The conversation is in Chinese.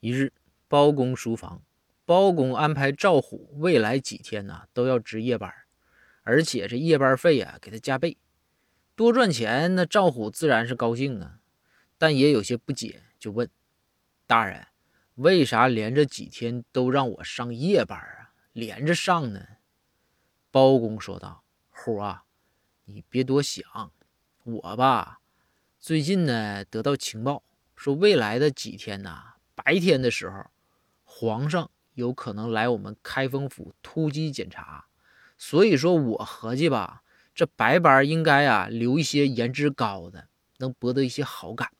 一日，包公书房，包公安排赵虎未来几天呢都要值夜班，而且这夜班费啊给他加倍，多赚钱。那赵虎自然是高兴啊，但也有些不解，就问大人：为啥连着几天都让我上夜班啊？连着上呢？包公说道：“虎啊，你别多想，我吧，最近呢得到情报，说未来的几天呐。”白天的时候，皇上有可能来我们开封府突击检查，所以说我合计吧，这白班应该啊留一些颜值高的，能博得一些好感。